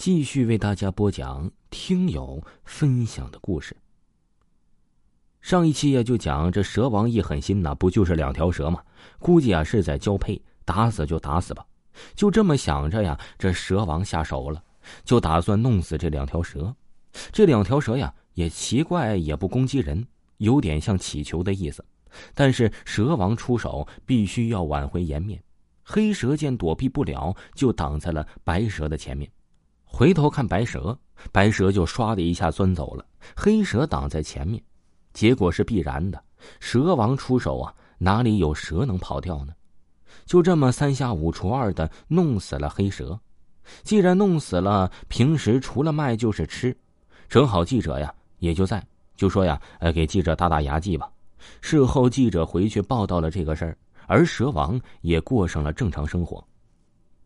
继续为大家播讲听友分享的故事。上一期呀，就讲这蛇王一狠心呐，不就是两条蛇吗？估计啊是在交配，打死就打死吧。就这么想着呀，这蛇王下手了，就打算弄死这两条蛇。这两条蛇呀，也奇怪，也不攻击人，有点像乞求的意思。但是蛇王出手，必须要挽回颜面。黑蛇见躲避不了，就挡在了白蛇的前面。回头看白蛇，白蛇就唰的一下钻走了。黑蛇挡在前面，结果是必然的。蛇王出手啊，哪里有蛇能跑掉呢？就这么三下五除二的弄死了黑蛇。既然弄死了，平时除了卖就是吃。正好记者呀也就在，就说呀，呃，给记者打打牙祭吧。事后记者回去报道了这个事儿。而蛇王也过上了正常生活。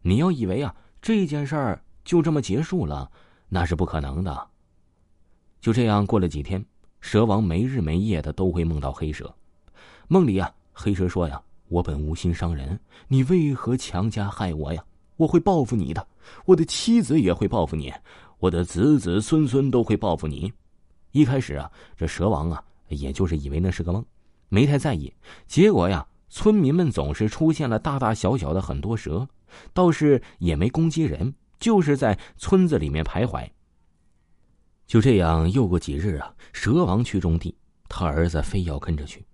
你要以为啊，这件事儿就这么结束了，那是不可能的。就这样过了几天，蛇王没日没夜的都会梦到黑蛇。梦里啊，黑蛇说呀：“我本无心伤人，你为何强加害我呀？我会报复你的，我的妻子也会报复你，我的子子孙孙都会报复你。”一开始啊，这蛇王啊，也就是以为那是个梦，没太在意。结果呀。村民们总是出现了大大小小的很多蛇，倒是也没攻击人，就是在村子里面徘徊。就这样又过几日啊，蛇王去种地，他儿子非要跟着去。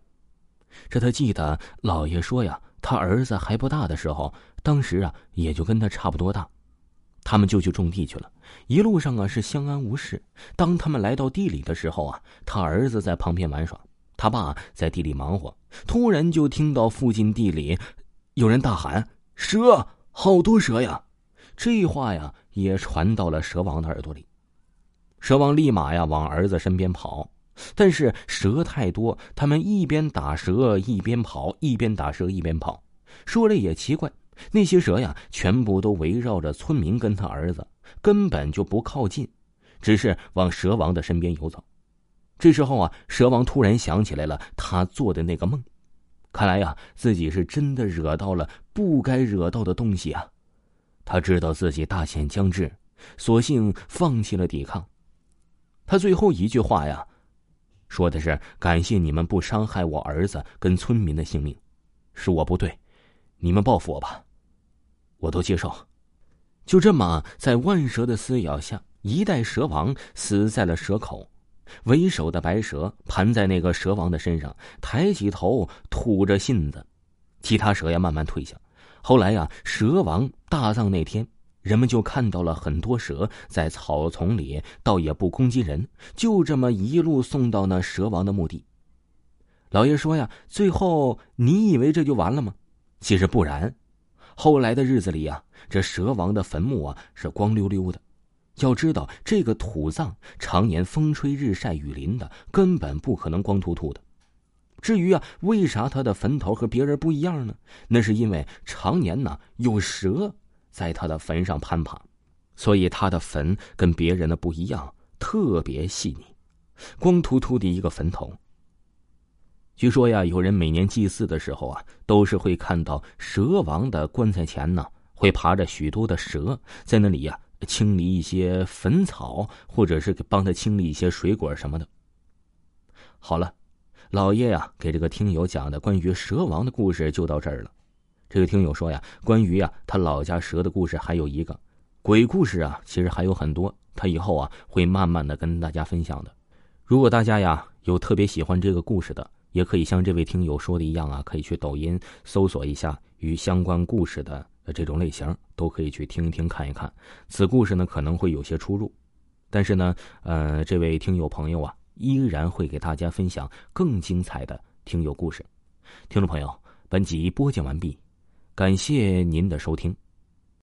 这他记得老爷说呀，他儿子还不大的时候，当时啊也就跟他差不多大，他们就去种地去了。一路上啊是相安无事。当他们来到地里的时候啊，他儿子在旁边玩耍。他爸在地里忙活，突然就听到附近地里有人大喊：“蛇，好多蛇呀！”这话呀也传到了蛇王的耳朵里。蛇王立马呀往儿子身边跑，但是蛇太多，他们一边打蛇一边跑，一边打蛇一边跑。说了也奇怪，那些蛇呀全部都围绕着村民跟他儿子，根本就不靠近，只是往蛇王的身边游走。这时候啊，蛇王突然想起来了他做的那个梦，看来呀，自己是真的惹到了不该惹到的东西啊。他知道自己大限将至，索性放弃了抵抗。他最后一句话呀，说的是：“感谢你们不伤害我儿子跟村民的性命，是我不对，你们报复我吧，我都接受。”就这么，在万蛇的撕咬下，一代蛇王死在了蛇口。为首的白蛇盘在那个蛇王的身上，抬起头吐着信子，其他蛇呀慢慢退下。后来呀，蛇王大葬那天，人们就看到了很多蛇在草丛里，倒也不攻击人，就这么一路送到那蛇王的墓地。老爷说呀，最后你以为这就完了吗？其实不然，后来的日子里呀，这蛇王的坟墓啊是光溜溜的。要知道，这个土葬常年风吹日晒雨淋的，根本不可能光秃秃的。至于啊，为啥他的坟头和别人不一样呢？那是因为常年呢有蛇在他的坟上攀爬，所以他的坟跟别人的不一样，特别细腻。光秃秃的一个坟头。据说呀，有人每年祭祀的时候啊，都是会看到蛇王的棺材前呢，会爬着许多的蛇在那里呀。清理一些坟草，或者是帮他清理一些水果什么的。好了，老爷呀，给这个听友讲的关于蛇王的故事就到这儿了。这个听友说呀，关于呀他老家蛇的故事还有一个鬼故事啊，其实还有很多，他以后啊会慢慢的跟大家分享的。如果大家呀有特别喜欢这个故事的，也可以像这位听友说的一样啊，可以去抖音搜索一下与相关故事的。这种类型都可以去听一听、看一看。此故事呢可能会有些出入，但是呢，呃，这位听友朋友啊，依然会给大家分享更精彩的听友故事。听众朋友，本集播讲完毕，感谢您的收听。